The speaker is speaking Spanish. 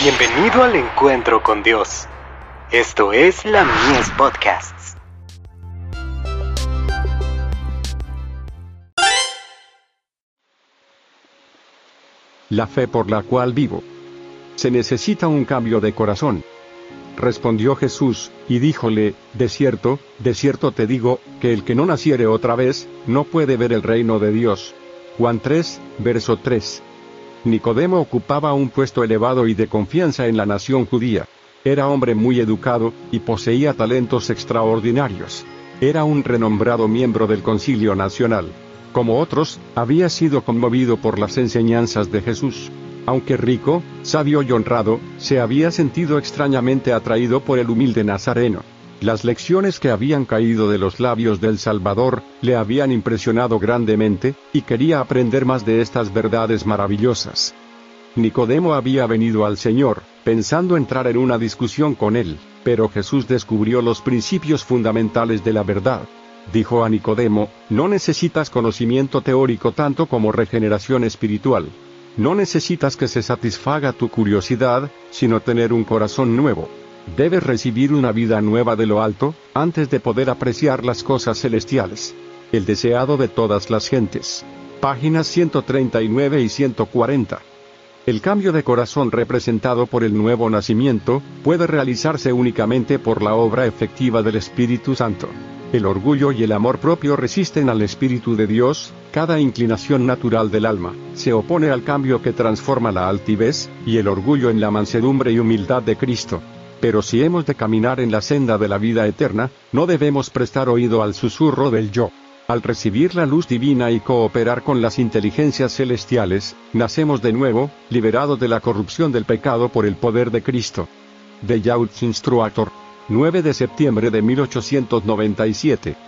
Bienvenido al encuentro con Dios. Esto es la Mies Podcasts. La fe por la cual vivo. Se necesita un cambio de corazón. Respondió Jesús, y díjole, De cierto, de cierto te digo, que el que no naciere otra vez, no puede ver el reino de Dios. Juan 3, verso 3. Nicodemo ocupaba un puesto elevado y de confianza en la nación judía. Era hombre muy educado, y poseía talentos extraordinarios. Era un renombrado miembro del Concilio Nacional. Como otros, había sido conmovido por las enseñanzas de Jesús. Aunque rico, sabio y honrado, se había sentido extrañamente atraído por el humilde Nazareno. Las lecciones que habían caído de los labios del Salvador le habían impresionado grandemente, y quería aprender más de estas verdades maravillosas. Nicodemo había venido al Señor, pensando entrar en una discusión con él, pero Jesús descubrió los principios fundamentales de la verdad. Dijo a Nicodemo, no necesitas conocimiento teórico tanto como regeneración espiritual. No necesitas que se satisfaga tu curiosidad, sino tener un corazón nuevo. Debes recibir una vida nueva de lo alto, antes de poder apreciar las cosas celestiales. El deseado de todas las gentes. Páginas 139 y 140. El cambio de corazón representado por el nuevo nacimiento, puede realizarse únicamente por la obra efectiva del Espíritu Santo. El orgullo y el amor propio resisten al Espíritu de Dios, cada inclinación natural del alma, se opone al cambio que transforma la altivez, y el orgullo en la mansedumbre y humildad de Cristo. Pero si hemos de caminar en la senda de la vida eterna, no debemos prestar oído al susurro del yo. Al recibir la luz divina y cooperar con las inteligencias celestiales, nacemos de nuevo, liberados de la corrupción del pecado por el poder de Cristo. De Youth Instructor. 9 de septiembre de 1897.